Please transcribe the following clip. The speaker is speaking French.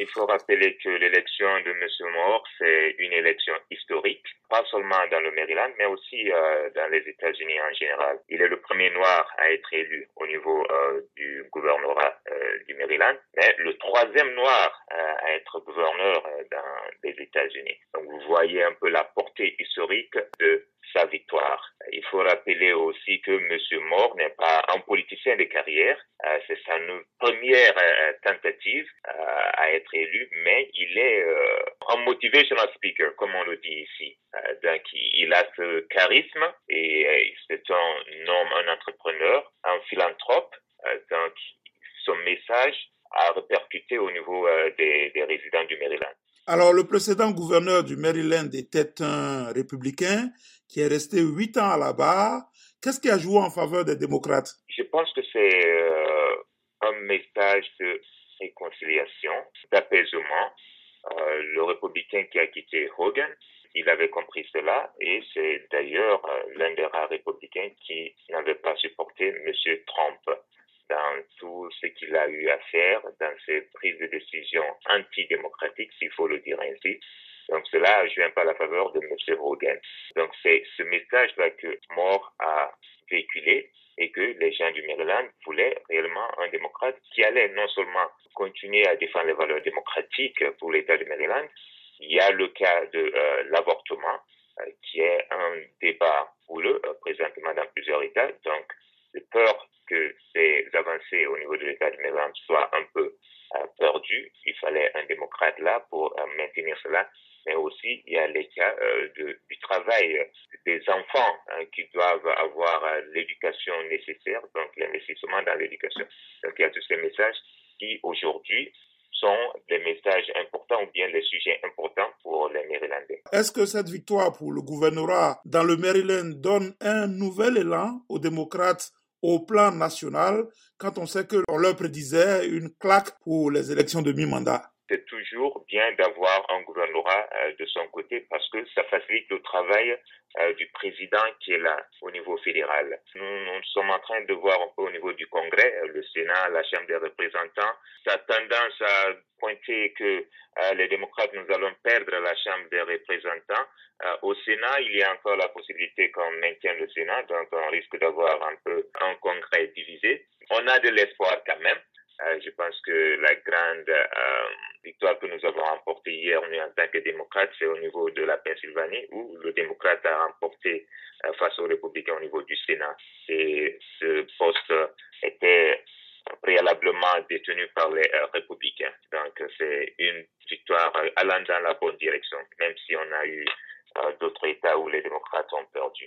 Il faut rappeler que l'élection de M. Moore, c'est une élection historique, pas seulement dans le Maryland, mais aussi euh, dans les États-Unis en général. Il est le premier noir à être élu au niveau euh, du gouvernorat euh, du Maryland, mais le troisième noir être gouverneur dans les États-Unis. Donc vous voyez un peu la portée historique de sa victoire. Il faut rappeler aussi que M. Moore n'est pas un politicien de carrière. Euh, c'est sa première euh, tentative euh, à être élu, mais il est un motivational speaker, comme on le dit ici. donc, il a ce charisme et c'est un homme, un entrepreneur, un philanthrope. donc, son message a répercuté au niveau des, des résidents du Maryland. Alors, le précédent gouverneur du Maryland était un républicain qui est resté huit ans à la barre. Qu'est-ce qui a joué en faveur des démocrates? Je pense que c'est euh, un message de réconciliation, d'apaisement. Euh, le républicain qui a quitté Hogan, il avait compris cela et c'est d'ailleurs euh, l'un des rares républicains qui n'avait pas supporté M. Trump dans tout ce qu'il a eu à faire, dans ses prises de décision antidémocratiques, s'il faut le dire ainsi. Donc cela ne vient pas à la faveur de M. Hogan. Donc c'est ce message-là que Moore a véhiculé et que les gens du Maryland voulaient réellement un démocrate qui allait non seulement continuer à défendre les valeurs démocratiques pour l'État du Maryland, il y a le cas de euh, l'avortement, euh, qui est un débat houleux euh, présentement dans plusieurs États. Donc, j'ai peur que ces avancées au niveau de l'État du Maryland soient un peu euh, perdues. Il fallait un démocrate là pour euh, maintenir cela. Mais aussi, il y a les cas euh, de, du travail des enfants hein, qui doivent avoir l'éducation nécessaire, donc l'investissement dans l'éducation. Donc, il y a tous ces messages qui, aujourd'hui, sont des messages importants ou bien des sujets importants pour les Marylandais. Est-ce que cette victoire pour le gouvernorat dans le Maryland donne un nouvel élan aux démocrates au plan national quand on sait qu'on leur prédisait une claque pour les élections de mi-mandat c'est toujours bien d'avoir un gouvernorat euh, de son côté parce que ça facilite le travail euh, du président qui est là au niveau fédéral. Nous, nous, sommes en train de voir un peu au niveau du Congrès, euh, Sénat, la Chambre des représentants, ça a tendance à pointer que les démocrates, nous allons perdre la Chambre des représentants. au Sénat, il y a encore la possibilité qu'on maintienne le Sénat, donc on risque d'avoir un peu un Congrès divisé. On a de l'espoir quand même. Euh, je pense que la grande euh, victoire que nous avons remportée hier en tant que démocrate, c'est au niveau de la Pennsylvanie, où le démocrate a remporté euh, face aux républicains au niveau du Sénat. Et ce poste gouvernement détenu par les euh, républicains. Donc c'est une victoire allant dans la bonne direction, même si on a eu euh, d'autres États où les démocrates ont perdu.